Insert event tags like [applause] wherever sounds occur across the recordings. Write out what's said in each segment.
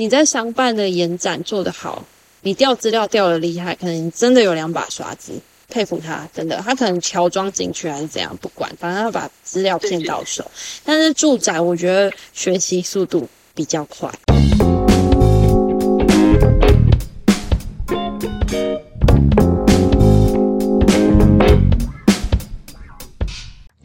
你在商办的延展做得好，你调资料调的厉害，可能你真的有两把刷子，佩服他，真的，他可能乔装进去还是怎样，不管，反正他把资料骗到手。但是住宅，我觉得学习速度比较快。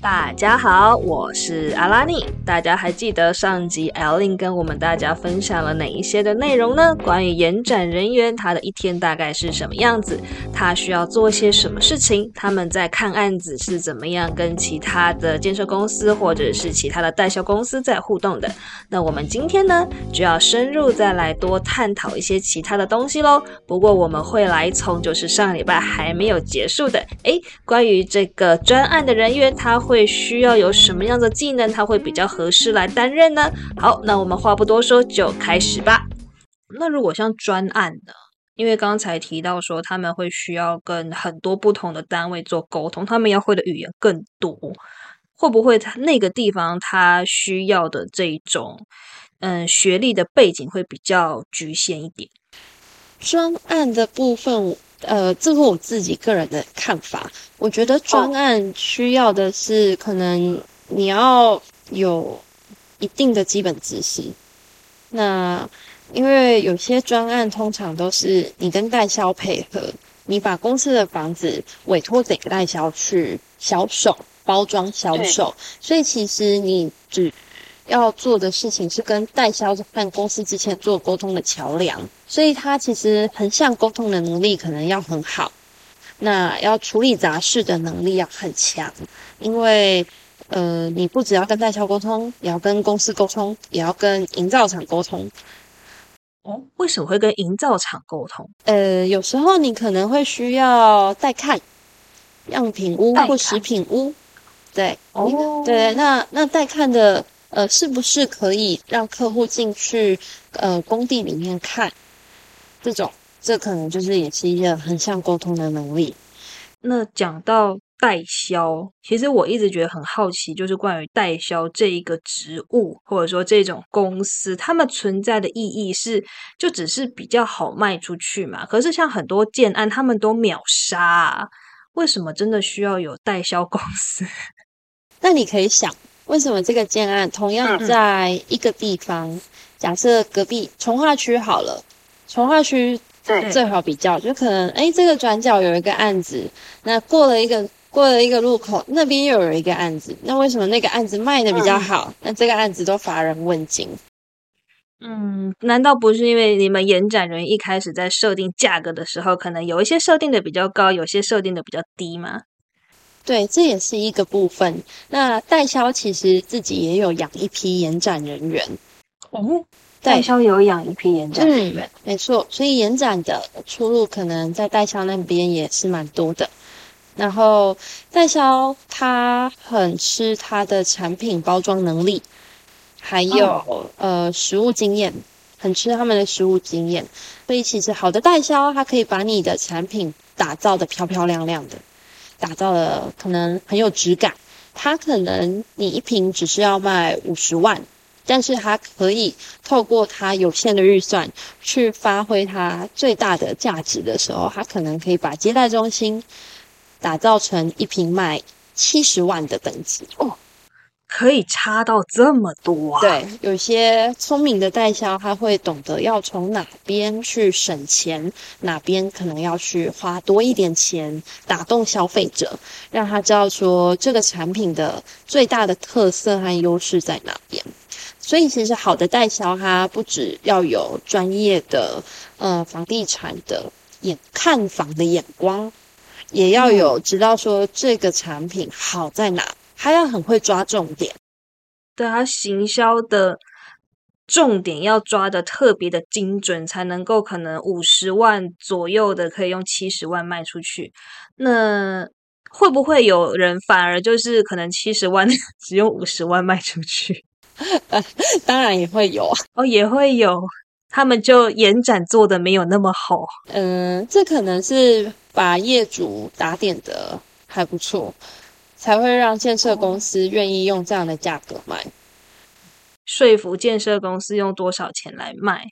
大家好，我是阿拉尼。大家还记得上集 L 琳跟我们大家分享了哪一些的内容呢？关于延展人员，他的一天大概是什么样子？他需要做些什么事情？他们在看案子是怎么样跟其他的建设公司或者是其他的代销公司在互动的？那我们今天呢，就要深入再来多探讨一些其他的东西喽。不过我们会来从就是上礼拜还没有结束的，诶，关于这个专案的人员，他会。会需要有什么样的技能，他会比较合适来担任呢？好，那我们话不多说，就开始吧。那如果像专案呢？因为刚才提到说他们会需要跟很多不同的单位做沟通，他们要会的语言更多，会不会他那个地方他需要的这种嗯学历的背景会比较局限一点？专案的部分。呃，这是我自己个人的看法。我觉得专案需要的是，可能你要有一定的基本知识。那因为有些专案通常都是你跟代销配合，你把公司的房子委托给代销去销售、包装、销售，所以其实你只。要做的事情是跟代销和公司之前做沟通的桥梁，所以他其实横向沟通的能力可能要很好，那要处理杂事的能力要很强，因为呃，你不只要跟代销沟通，也要跟公司沟通，也要跟营造厂沟通。哦，为什么会跟营造厂沟通？呃，有时候你可能会需要带看样品屋或食品屋，对，哦，对，那那带看的。呃，是不是可以让客户进去呃工地里面看？这种，这可能就是也是一个很像沟通的能力。那讲到代销，其实我一直觉得很好奇，就是关于代销这一个职务，或者说这种公司，他们存在的意义是，就只是比较好卖出去嘛？可是像很多建案，他们都秒杀，为什么真的需要有代销公司？[laughs] 那你可以想。为什么这个建案同样在一个地方？假设隔壁从化区好了，从化区对最好比较，就可能哎，这个转角有一个案子，那过了一个过了一个路口，那边又有一个案子，那为什么那个案子卖的比较好？那这个案子都乏人问津。嗯，难道不是因为你们延展人一开始在设定价格的时候，可能有一些设定的比较高，有些设定的比较低吗？对，这也是一个部分。那代销其实自己也有养一批延展人员。哦，代销有养一批延展人员，没错。所以延展的出路可能在代销那边也是蛮多的。然后代销他很吃他的产品包装能力，还有呃实物经验，很吃他们的实物经验。所以其实好的代销，他可以把你的产品打造的漂漂亮亮的。打造的可能很有质感，它可能你一瓶只是要卖五十万，但是它可以透过它有限的预算去发挥它最大的价值的时候，它可能可以把接待中心打造成一瓶卖七十万的等级哦。可以差到这么多啊！对，有些聪明的代销，他会懂得要从哪边去省钱，哪边可能要去花多一点钱，打动消费者，让他知道说这个产品的最大的特色和优势在哪边。所以，其实好的代销，他不只要有专业的呃房地产的眼看房的眼光，也要有知道说这个产品好在哪。他要很会抓重点，对他行销的重点要抓的特别的精准，才能够可能五十万左右的可以用七十万卖出去。那会不会有人反而就是可能七十万 [laughs] 只用五十万卖出去？[laughs] 当然也会有哦，也会有，他们就延展做的没有那么好。嗯，这可能是把业主打点的还不错。才会让建设公司愿意用这样的价格卖，说服建设公司用多少钱来卖？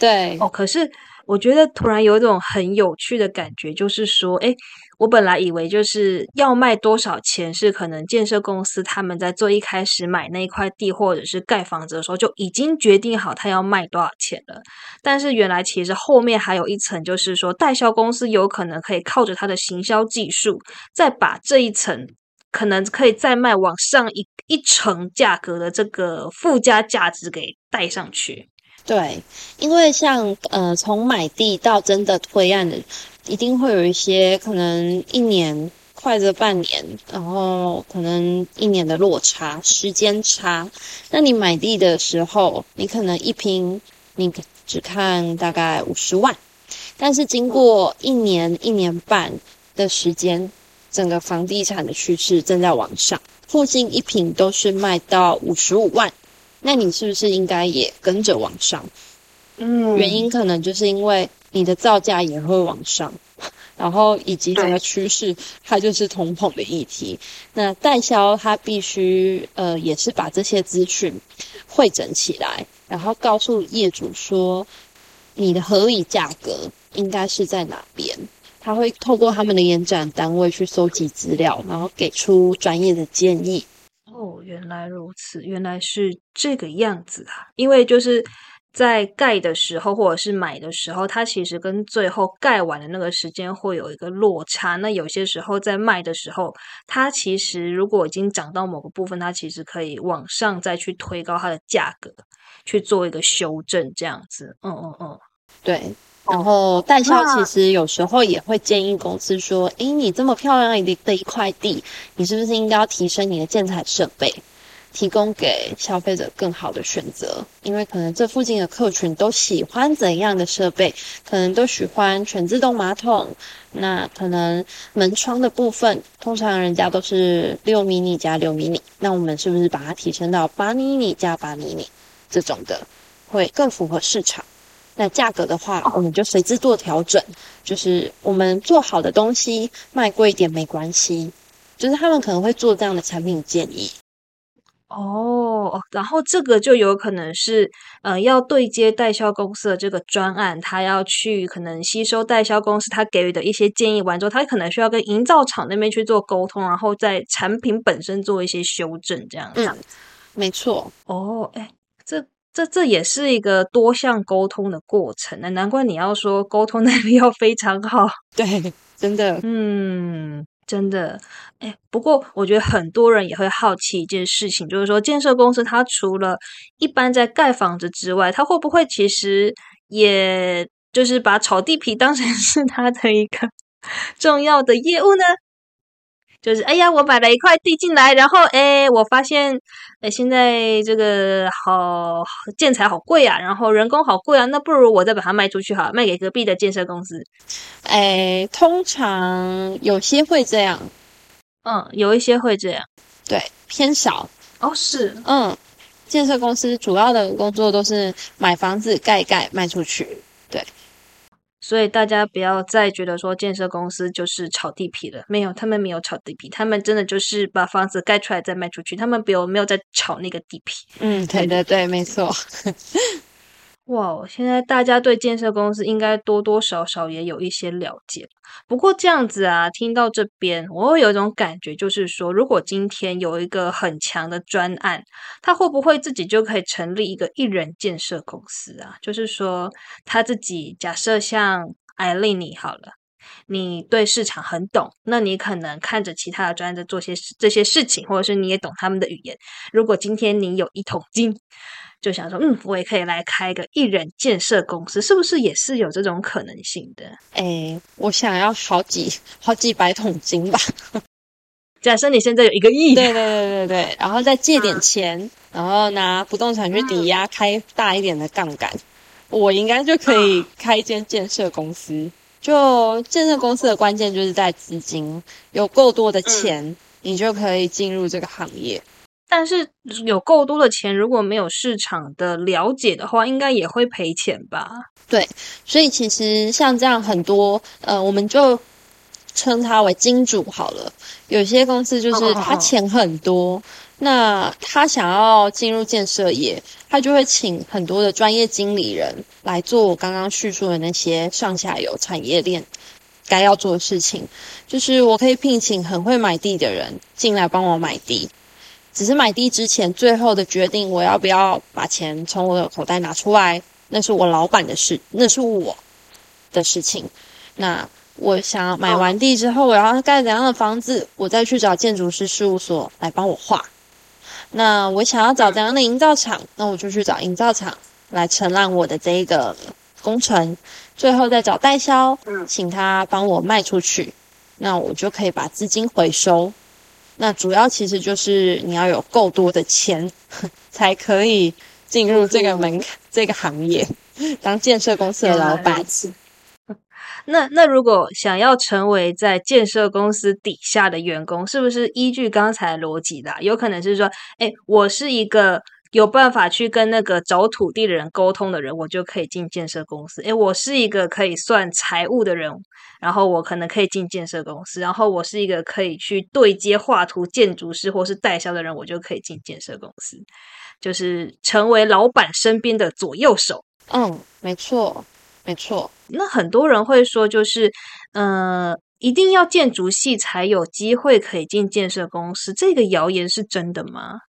对哦，可是我觉得突然有一种很有趣的感觉，就是说，哎，我本来以为就是要卖多少钱，是可能建设公司他们在最一开始买那一块地或者是盖房子的时候就已经决定好他要卖多少钱了。但是原来其实后面还有一层，就是说代销公司有可能可以靠着他的行销技术，再把这一层可能可以再卖往上一一层价格的这个附加价值给带上去。对，因为像呃，从买地到真的推案的，一定会有一些可能一年快则半年，然后可能一年的落差时间差。那你买地的时候，你可能一平你只看大概五十万，但是经过一年一年半的时间，整个房地产的趋势正在往上，附近一平都是卖到五十五万。那你是不是应该也跟着往上？嗯，原因可能就是因为你的造价也会往上，[laughs] 然后以及整个趋势它就是通膨的议题。那代销它必须呃也是把这些资讯汇整起来，然后告诉业主说你的合理价格应该是在哪边。他会透过他们的演展单位去搜集资料，然后给出专业的建议。哦，原来如此，原来是这个样子啊！因为就是在盖的时候，或者是买的时候，它其实跟最后盖完的那个时间会有一个落差。那有些时候在卖的时候，它其实如果已经涨到某个部分，它其实可以往上再去推高它的价格，去做一个修正，这样子。嗯嗯嗯，对。然后代销其实有时候也会建议公司说：“诶，你这么漂亮的的一块地，你是不是应该要提升你的建材设备，提供给消费者更好的选择？因为可能这附近的客群都喜欢怎样的设备？可能都喜欢全自动马桶，那可能门窗的部分，通常人家都是六米米加六米米，那我们是不是把它提升到八米米加八米米这种的，会更符合市场？”那价格的话，我们就随之做调整，就是我们做好的东西卖贵一点没关系，就是他们可能会做这样的产品建议。哦，然后这个就有可能是，呃，要对接代销公司的这个专案，他要去可能吸收代销公司他给予的一些建议完之后，他可能需要跟营造厂那边去做沟通，然后在产品本身做一些修正，这样子。嗯，没错。哦，哎，这。这这也是一个多项沟通的过程那，难怪你要说沟通能力要非常好。[laughs] 对，真的，嗯，真的。哎，不过我觉得很多人也会好奇一件事情，就是说建设公司它除了一般在盖房子之外，它会不会其实也就是把炒地皮当成是它的一个 [laughs] 重要的业务呢？就是哎呀，我买了一块地进来，然后哎，我发现哎，现在这个好建材好贵啊，然后人工好贵啊，那不如我再把它卖出去好，卖给隔壁的建设公司。哎，通常有些会这样，嗯，有一些会这样，对，偏少哦，是，嗯，建设公司主要的工作都是买房子盖盖卖出去，对。所以大家不要再觉得说建设公司就是炒地皮了，没有，他们没有炒地皮，他们真的就是把房子盖出来再卖出去，他们没有没有在炒那个地皮。嗯，对对对，没错。哇，现在大家对建设公司应该多多少少也有一些了解。不过这样子啊，听到这边，我会有一种感觉，就是说，如果今天有一个很强的专案，他会不会自己就可以成立一个一人建设公司啊？就是说，他自己假设像艾丽你好了，你对市场很懂，那你可能看着其他的专业在做些这些事情，或者是你也懂他们的语言。如果今天你有一桶金。就想说，嗯，我也可以来开一个艺人建设公司，是不是也是有这种可能性的？哎，我想要好几好几百桶金吧。[laughs] 假设你现在有一个亿，对对对对对，然后再借点钱，然后拿不动产去抵押，开大一点的杠杆，我应该就可以开一间建设公司。就建设公司的关键就是在资金，有够多的钱，你就可以进入这个行业。但是有够多的钱，如果没有市场的了解的话，应该也会赔钱吧？对，所以其实像这样很多，呃，我们就称它为金主好了。有些公司就是他钱很多，那他想要进入建设业，他就会请很多的专业经理人来做我刚刚叙述的那些上下游产业链该要做的事情。就是我可以聘请很会买地的人进来帮我买地，只是买地之前最后的决定，我要不要把钱从我的口袋拿出来，那是我老板的事，那是我的事情。那我想买完地之后，我要盖怎样的房子，我再去找建筑师事务所来帮我画。那我想要找怎样的营造厂，那我就去找营造厂来承揽我的这一个工程，最后再找代销，请他帮我卖出去，那我就可以把资金回收。那主要其实就是你要有够多的钱，[laughs] 才可以进入这个门槛这个行业，当建设公司的老板。那那如果想要成为在建设公司底下的员工，是不是依据刚才逻辑的？有可能是说，哎，我是一个有办法去跟那个找土地的人沟通的人，我就可以进建设公司。哎，我是一个可以算财务的人，然后我可能可以进建设公司。然后我是一个可以去对接画图建筑师或是代销的人，我就可以进建设公司，就是成为老板身边的左右手。嗯，没错。没错，那很多人会说，就是，呃，一定要建筑系才有机会可以进建设公司，这个谣言是真的吗？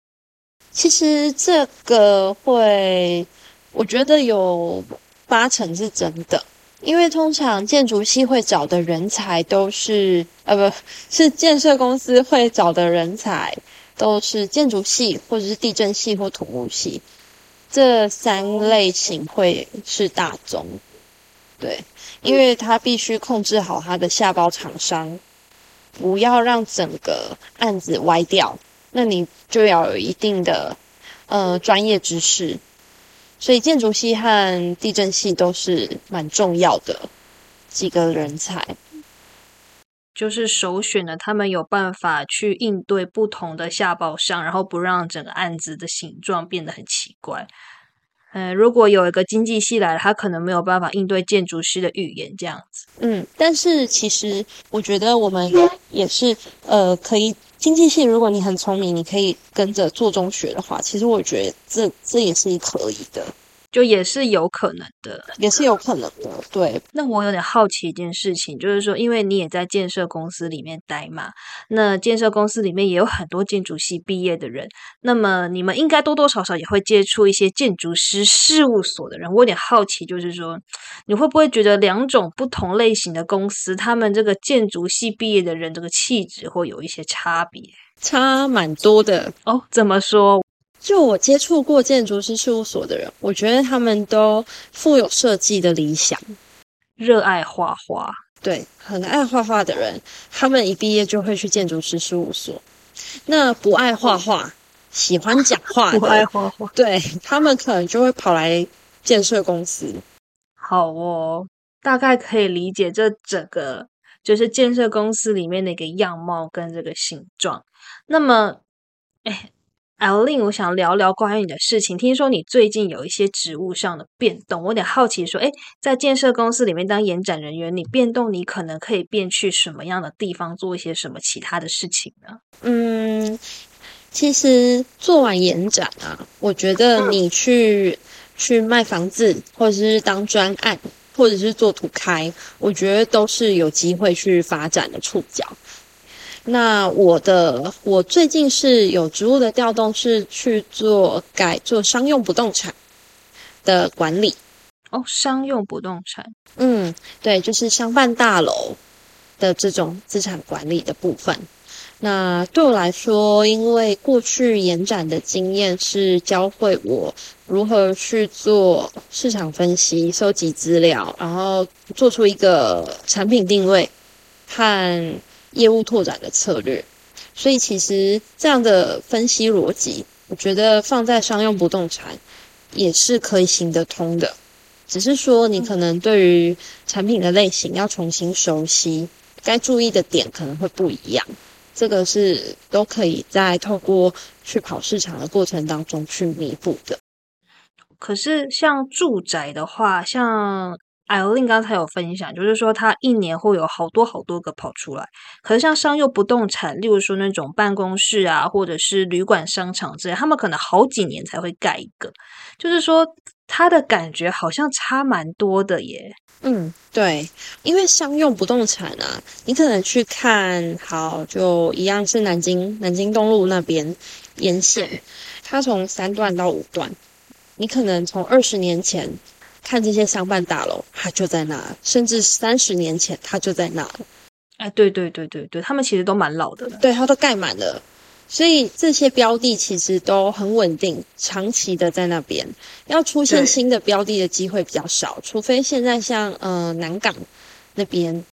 其实这个会，我觉得有八成是真的，因为通常建筑系会找的人才都是，呃，不是建设公司会找的人才都是建筑系或者是地震系或土木系这三类型会是大宗。对，因为他必须控制好他的下包厂商，不要让整个案子歪掉。那你就要有一定的呃专业知识，所以建筑系和地震系都是蛮重要的几个人才，就是首选的，他们有办法去应对不同的下包商，然后不让整个案子的形状变得很奇怪。呃，如果有一个经济系来，他可能没有办法应对建筑师的语言这样子。嗯，但是其实我觉得我们也是，呃，可以经济系，如果你很聪明，你可以跟着做中学的话，其实我觉得这这也是可以的。就也是有可能的，也是有可能的。对，那我有点好奇一件事情，就是说，因为你也在建设公司里面待嘛，那建设公司里面也有很多建筑系毕业的人，那么你们应该多多少少也会接触一些建筑师事务所的人。我有点好奇，就是说，你会不会觉得两种不同类型的公司，他们这个建筑系毕业的人这个气质会有一些差别？差蛮多的哦。怎么说？就我接触过建筑师事务所的人，我觉得他们都富有设计的理想，热爱画画。对，很爱画画的人，他们一毕业就会去建筑师事务所。那不爱画画、喜欢讲话、[laughs] 不爱画画，对他们可能就会跑来建设公司。好哦，大概可以理解这整个就是建设公司里面的一个样貌跟这个形状。那么，哎。L 令，我想聊聊关于你的事情。听说你最近有一些职务上的变动，我有点好奇，说，哎，在建设公司里面当延展人员，你变动，你可能可以变去什么样的地方做一些什么其他的事情呢？嗯，其实做完延展啊，我觉得你去去卖房子，或者是当专案，或者是做土开，我觉得都是有机会去发展的触角。那我的我最近是有职务的调动，是去做改做商用不动产的管理。哦，商用不动产，嗯，对，就是商办大楼的这种资产管理的部分。那对我来说，因为过去延展的经验是教会我如何去做市场分析、收集资料，然后做出一个产品定位和。业务拓展的策略，所以其实这样的分析逻辑，我觉得放在商用不动产也是可以行得通的。只是说你可能对于产品的类型要重新熟悉，该注意的点可能会不一样。这个是都可以在透过去跑市场的过程当中去弥补的。可是像住宅的话，像。艾琳刚才有分享，就是说他一年会有好多好多个跑出来。可是像商用不动产，例如说那种办公室啊，或者是旅馆、商场之类，他们可能好几年才会盖一个。就是说，他的感觉好像差蛮多的耶。嗯，对，因为商用不动产啊，你可能去看好，就一样是南京南京东路那边沿线，它从三段到五段，你可能从二十年前。看这些商办大楼，它就在那；甚至三十年前，它就在那了。哎，对对对对对，他们其实都蛮老的了。对，它都盖满了，所以这些标的其实都很稳定，长期的在那边。要出现新的标的的机会比较少，除非现在像呃南港那边。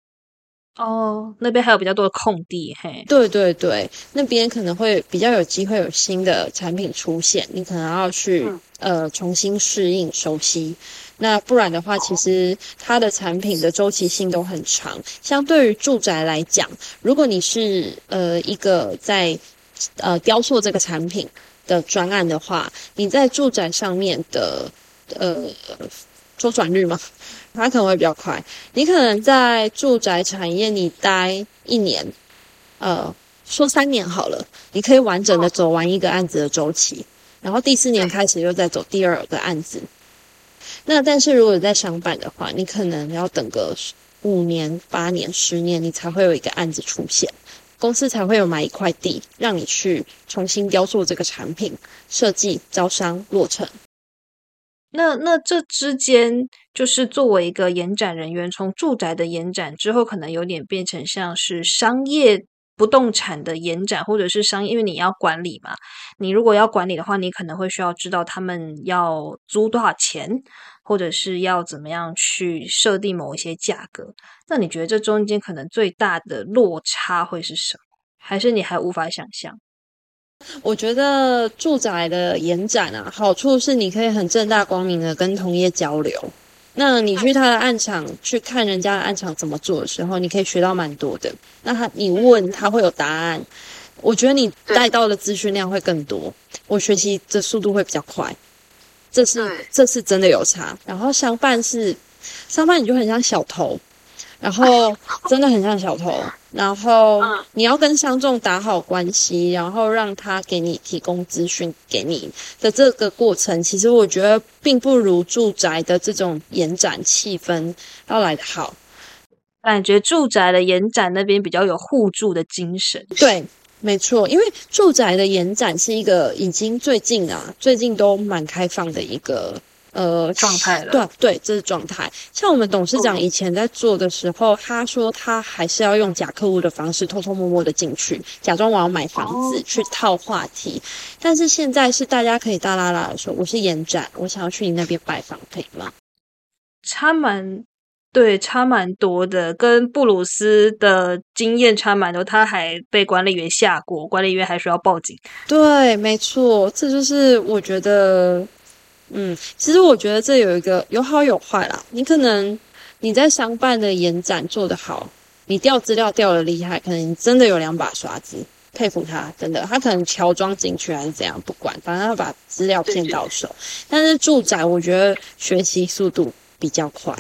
哦，那边还有比较多的空地，嘿。对对对，那边可能会比较有机会有新的产品出现，你可能要去呃重新适应、熟悉。那不然的话，其实它的产品的周期性都很长。相对于住宅来讲，如果你是呃一个在呃雕塑这个产品的专案的话，你在住宅上面的呃周转率嘛，它可能会比较快。你可能在住宅产业你待一年，呃，说三年好了，你可以完整的走完一个案子的周期，然后第四年开始又再走第二个案子。那但是如果在商办的话，你可能要等个五年、八年、十年，你才会有一个案子出现，公司才会有买一块地，让你去重新雕塑这个产品，设计、招商、落成。那那这之间，就是作为一个延展人员，从住宅的延展之后，可能有点变成像是商业。不动产的延展，或者是商业，因为你要管理嘛。你如果要管理的话，你可能会需要知道他们要租多少钱，或者是要怎么样去设定某一些价格。那你觉得这中间可能最大的落差会是什么？还是你还无法想象？我觉得住宅的延展啊，好处是你可以很正大光明的跟同业交流。那你去他的暗场去看人家的暗场怎么做的时候，你可以学到蛮多的。那他你问他会有答案，我觉得你带到的资讯量会更多，我学习的速度会比较快。这是这是真的有差。然后相伴是相伴，你就很像小偷。然后真的很像小偷，[laughs] 然后你要跟商众打好关系，然后让他给你提供资讯给你的这个过程，其实我觉得并不如住宅的这种延展气氛要来的好。感觉住宅的延展那边比较有互助的精神。对，没错，因为住宅的延展是一个已经最近啊，最近都蛮开放的一个。呃，状态了。对对，这是状态。像我们董事长以前在做的时候，他说他还是要用假客户的方式，偷偷摸摸的进去，假装我要买房子去套话题。但是现在是大家可以大啦啦的说，我是延展，我想要去你那边拜访，可以吗？差蛮对，差蛮多的，跟布鲁斯的经验差蛮多。他还被管理员吓过，管理员还说要报警。对，没错，这就是我觉得。嗯，其实我觉得这有一个有好有坏啦。你可能你在商办的延展做得好，你调资料调的厉害，可能你真的有两把刷子，佩服他，真的。他可能乔装进去还是怎样，不管，反正他把资料骗到手。但是住宅，我觉得学习速度比较快。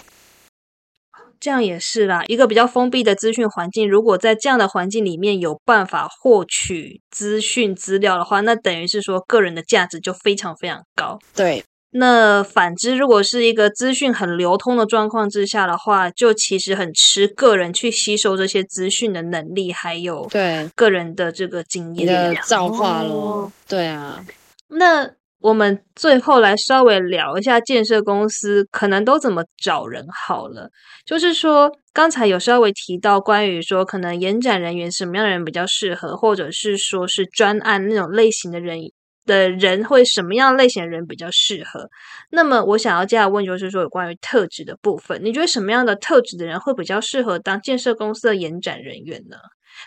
这样也是啦，一个比较封闭的资讯环境，如果在这样的环境里面有办法获取资讯资料的话，那等于是说个人的价值就非常非常高。对。那反之，如果是一个资讯很流通的状况之下的话，就其实很吃个人去吸收这些资讯的能力，还有对个人的这个经验的造化咯。对啊，那我们最后来稍微聊一下建设公司可能都怎么找人好了。就是说，刚才有稍微提到关于说，可能延展人员什么样的人比较适合，或者是说是专案那种类型的人。的人会什么样类型的人比较适合？那么我想要接下来问就是说有关于特质的部分，你觉得什么样的特质的人会比较适合当建设公司的延展人员呢？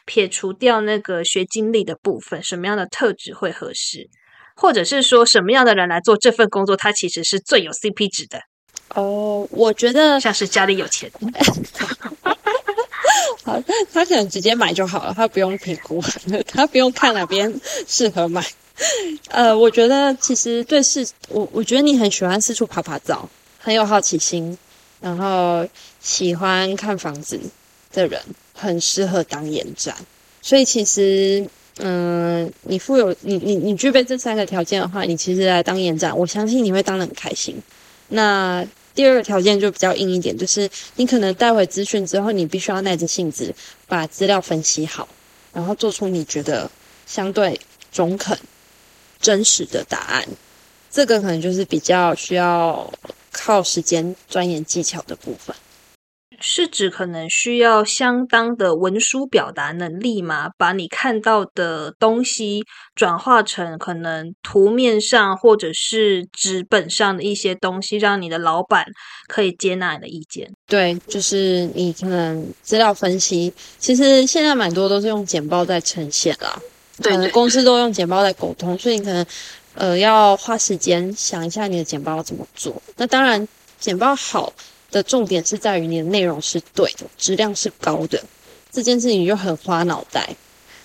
撇除掉那个学经历的部分，什么样的特质会合适？或者是说什么样的人来做这份工作，他其实是最有 CP 值的？哦，我觉得像是家里有钱 [laughs] [laughs] 好，他可能直接买就好了，他不用评估，他不用看哪边适合买。[laughs] 呃，我觉得其实对事，我我觉得你很喜欢四处爬爬照，很有好奇心，然后喜欢看房子的人，很适合当延展。所以其实，嗯，你富有你你你具备这三个条件的话，你其实来当延展，我相信你会当得很开心。那第二个条件就比较硬一点，就是你可能带回资讯之后，你必须要耐着性子把资料分析好，然后做出你觉得相对中肯、真实的答案。这个可能就是比较需要靠时间钻研技巧的部分。是指可能需要相当的文书表达能力吗？把你看到的东西转化成可能图面上或者是纸本上的一些东西，让你的老板可以接纳你的意见。对，就是你可能资料分析，其实现在蛮多都是用简报在呈现啦。可能公司都用简报在沟通，所以你可能呃要花时间想一下你的简报要怎么做。那当然，简报好。的重点是在于你的内容是对的，质量是高的，这件事情就很花脑袋，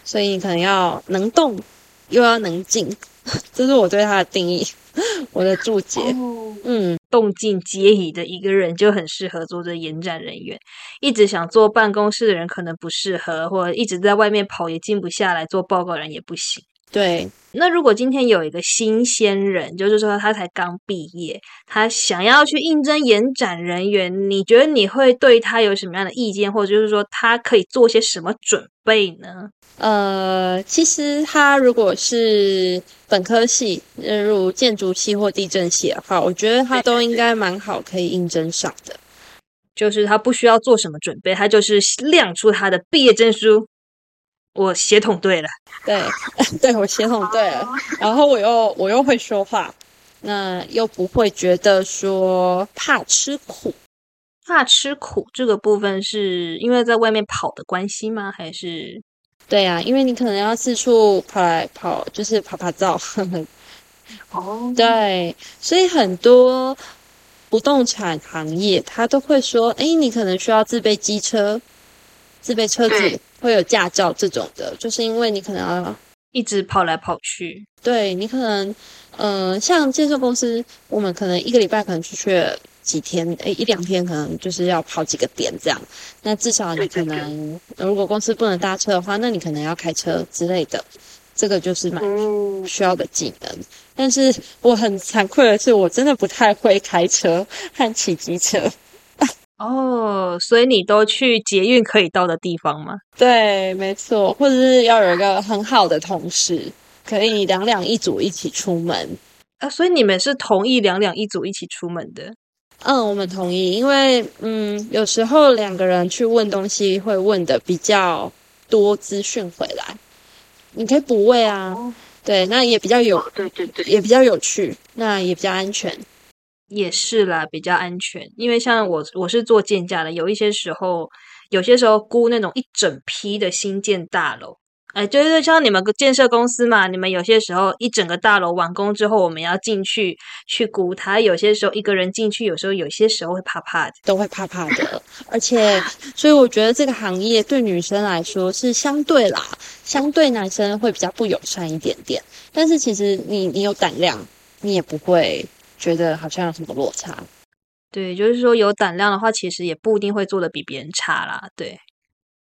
所以你可能要能动又要能静，[laughs] 这是我对他的定义，[laughs] 我的注解。嗯，动静皆宜的一个人就很适合做这延展人员，一直想坐办公室的人可能不适合，或者一直在外面跑也静不下来做报告人也不行。对，那如果今天有一个新鲜人，就是说他才刚毕业，他想要去应征延展人员，你觉得你会对他有什么样的意见，或者就是说他可以做些什么准备呢？呃，其实他如果是本科系，例如建筑系或地震系的话，我觉得他都应该蛮好可以应征上的，就是他不需要做什么准备，他就是亮出他的毕业证书。我协同对了，对，[laughs] 对我协同对了，然后我又我又会说话，那又不会觉得说怕吃苦，怕吃苦这个部分是因为在外面跑的关系吗？还是对呀，因为你可能要四处跑来跑，就是跑跑照。哦，对，所以很多不动产行业他都会说，哎，你可能需要自备机车，自备车子。会有驾照这种的，就是因为你可能要一直跑来跑去。对你可能，嗯，像建设公司，我们可能一个礼拜可能出去几天，诶，一两天可能就是要跑几个点这样。那至少你可能，如果公司不能搭车的话，那你可能要开车之类的，这个就是蛮需要的技能。但是我很惭愧的是，我真的不太会开车和骑机车。哦，所以你都去捷运可以到的地方吗？对，没错，或者是要有一个很好的同事，可以两两一组一起出门啊。所以你们是同意两两一组一起出门的？嗯，我们同意，因为嗯，有时候两个人去问东西会问的比较多资讯回来，你可以补位啊。对，那也比较有，对对对，也比较有趣，那也比较安全。也是啦，比较安全，因为像我我是做建价的，有一些时候，有些时候估那种一整批的新建大楼，哎，就是像你们建设公司嘛，你们有些时候一整个大楼完工之后，我们要进去去估它，有些时候一个人进去，有时候有些时候会怕怕的，都会怕怕的，而且，所以我觉得这个行业对女生来说是相对啦，相对男生会比较不友善一点点，但是其实你你有胆量，你也不会。觉得好像有什么落差，对，就是说有胆量的话，其实也不一定会做的比别人差啦。对，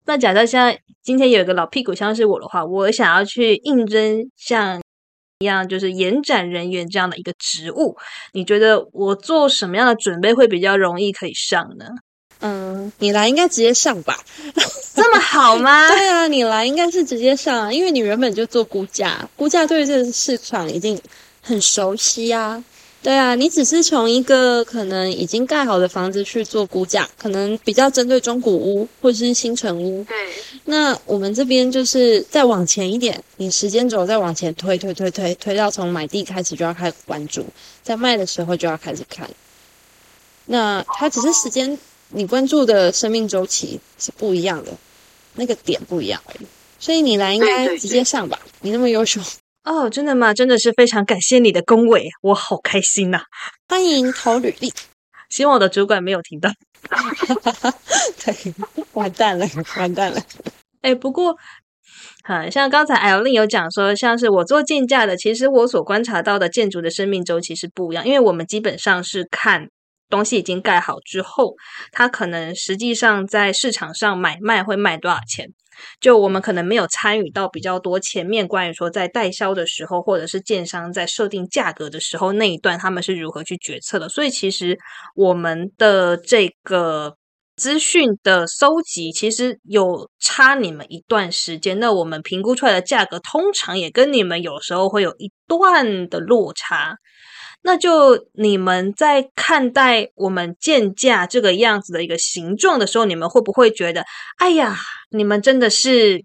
那假设现在今天有一个老屁股像是我的话，我想要去应征像一样就是延展人员这样的一个职务，你觉得我做什么样的准备会比较容易可以上呢？嗯，你来应该直接上吧，[laughs] 这么好吗？对啊，你来应该是直接上，因为你原本就做估价，估价对这个市场已经很熟悉啊。对啊，你只是从一个可能已经盖好的房子去做估价，可能比较针对中古屋或者是新城屋。对，那我们这边就是再往前一点，你时间轴再往前推推推推推到从买地开始就要开始关注，在卖的时候就要开始看。那它只是时间，你关注的生命周期是不一样的，那个点不一样而已。所以你来应该直接上吧，你那么优秀。哦，真的吗？真的是非常感谢你的恭维，我好开心呐！欢迎投履历，[laughs] 希望我的主管没有听到。[laughs] 对，完蛋了，完蛋了。哎，不过，哈，像刚才 L 令有讲说，像是我做建价的，其实我所观察到的建筑的生命周期是不一样，因为我们基本上是看东西已经盖好之后，它可能实际上在市场上买卖会卖多少钱？就我们可能没有参与到比较多前面关于说在代销的时候，或者是建商在设定价格的时候那一段他们是如何去决策的。所以其实我们的这个资讯的收集，其实有差你们一段时间。那我们评估出来的价格，通常也跟你们有时候会有一段的落差。那就你们在看待我们建价这个样子的一个形状的时候，你们会不会觉得，哎呀，你们真的是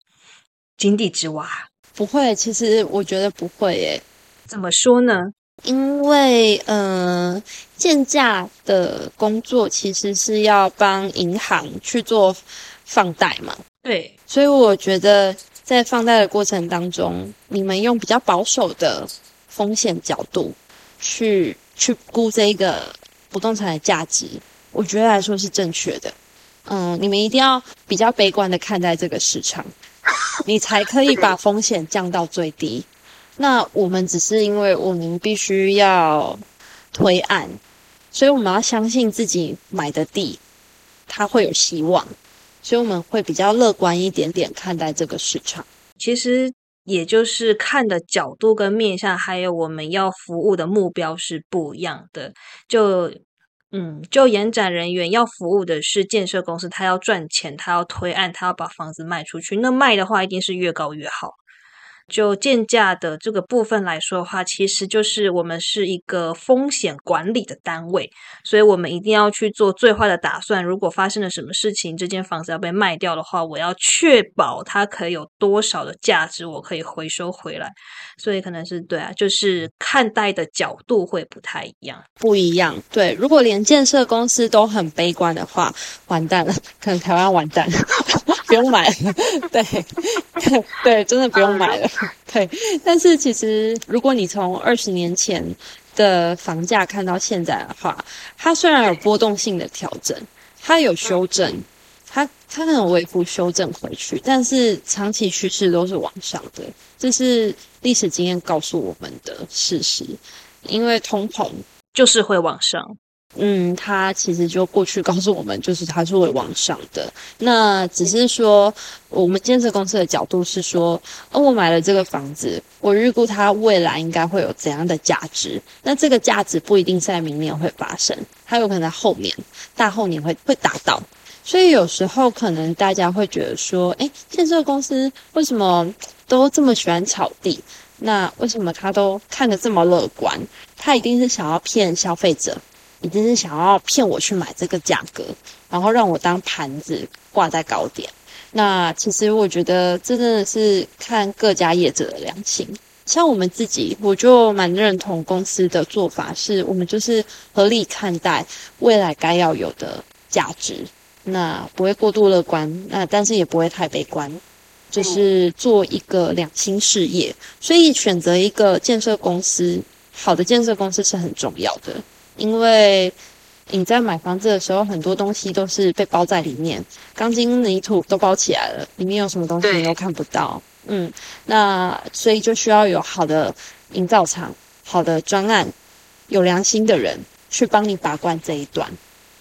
井底之蛙？不会，其实我觉得不会耶。怎么说呢？因为，呃，建价的工作其实是要帮银行去做放贷嘛。对，所以我觉得在放贷的过程当中，你们用比较保守的风险角度。去去估这一个不动产的价值，我觉得来说是正确的。嗯，你们一定要比较悲观的看待这个市场，[laughs] 你才可以把风险降到最低。那我们只是因为我们必须要推案，所以我们要相信自己买的地，它会有希望，所以我们会比较乐观一点点看待这个市场。其实。也就是看的角度跟面向，还有我们要服务的目标是不一样的。就嗯，就延展人员要服务的是建设公司，他要赚钱，他要推案，他要把房子卖出去。那卖的话，一定是越高越好。就建价的这个部分来说的话，其实就是我们是一个风险管理的单位，所以我们一定要去做最坏的打算。如果发生了什么事情，这间房子要被卖掉的话，我要确保它可以有多少的价值，我可以回收回来。所以可能是对啊，就是看待的角度会不太一样，不一样。对，如果连建设公司都很悲观的话，完蛋了，可能台湾完蛋，不用买了。[laughs] 对，对，真的不用买了。[laughs] 对，但是其实如果你从二十年前的房价看到现在的话，它虽然有波动性的调整，它有修正，它它很微幅修正回去，但是长期趋势都是往上的，这是历史经验告诉我们的事实。因为通膨就是会往上。嗯，他其实就过去告诉我们，就是他是会往上的。那只是说，我们建设公司的角度是说，哦，我买了这个房子，我预估它未来应该会有怎样的价值。那这个价值不一定在明年会发生，它有可能在后年、大后年会会达到。所以有时候可能大家会觉得说，哎，建设公司为什么都这么喜欢炒地？那为什么他都看得这么乐观？他一定是想要骗消费者。一定是想要骗我去买这个价格，然后让我当盘子挂在高点。那其实我觉得真的是看各家业者的良心。像我们自己，我就蛮认同公司的做法，是我们就是合理看待未来该要有的价值，那不会过度乐观，那但是也不会太悲观，就是做一个良心事业。所以选择一个建设公司，好的建设公司是很重要的。因为你在买房子的时候，很多东西都是被包在里面，钢筋泥土都包起来了，里面有什么东西你都看不到。嗯，那所以就需要有好的营造厂、好的专案、有良心的人去帮你把关这一段。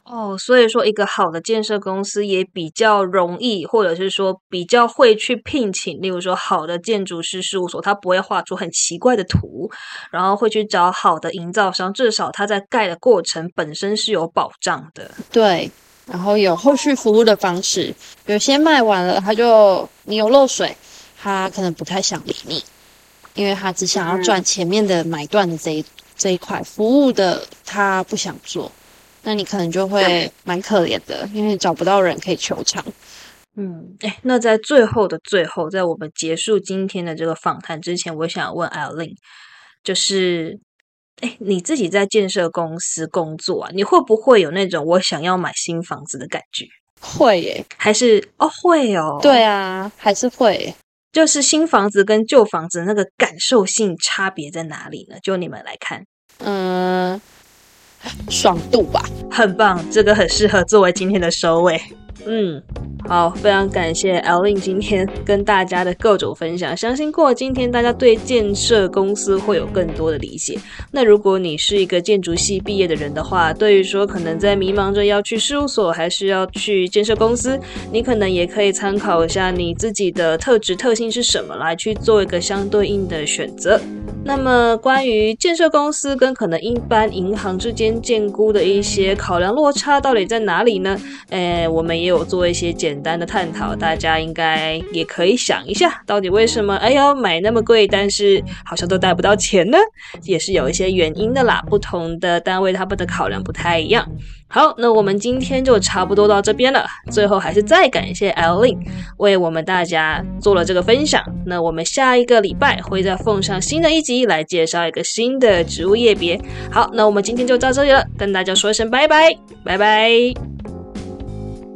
哦，所以说一个好的建设公司也比较容易，或者是说比较会去聘请，例如说好的建筑师事务所，他不会画出很奇怪的图，然后会去找好的营造商，至少他在盖的过程本身是有保障的。对，然后有后续服务的方式，有些卖完了他就你有漏水，他可能不太想理你，因为他只想要赚前面的买断的这一这一块，服务的他不想做。那你可能就会蛮可怜的，因为找不到人可以求偿。嗯，哎，那在最后的最后，在我们结束今天的这个访谈之前，我想问 Eileen，就是，哎，你自己在建设公司工作啊，你会不会有那种我想要买新房子的感觉？会耶，还是哦会哦？对啊，还是会。就是新房子跟旧房子那个感受性差别在哪里呢？就你们来看，嗯。爽度吧，很棒，这个很适合作为今天的收尾。嗯，好，非常感谢 Ellen 今天跟大家的各种分享，相信过今天大家对建设公司会有更多的理解。那如果你是一个建筑系毕业的人的话，对于说可能在迷茫着要去事务所还是要去建设公司，你可能也可以参考一下你自己的特质特性是什么，来去做一个相对应的选择。那么关于建设公司跟可能一般银行之间建估的一些考量落差到底在哪里呢？诶，我们也有做一些简单的探讨，大家应该也可以想一下，到底为什么哎呦买那么贵，但是好像都带不到钱呢？也是有一些原因的啦，不同的单位他们的考量不太一样。好，那我们今天就差不多到这边了。最后还是再感谢 L Lin 为我们大家做了这个分享。那我们下一个礼拜会再奉上新的一集来介绍一个新的植物业别。好，那我们今天就到这里了，跟大家说一声拜拜，拜拜。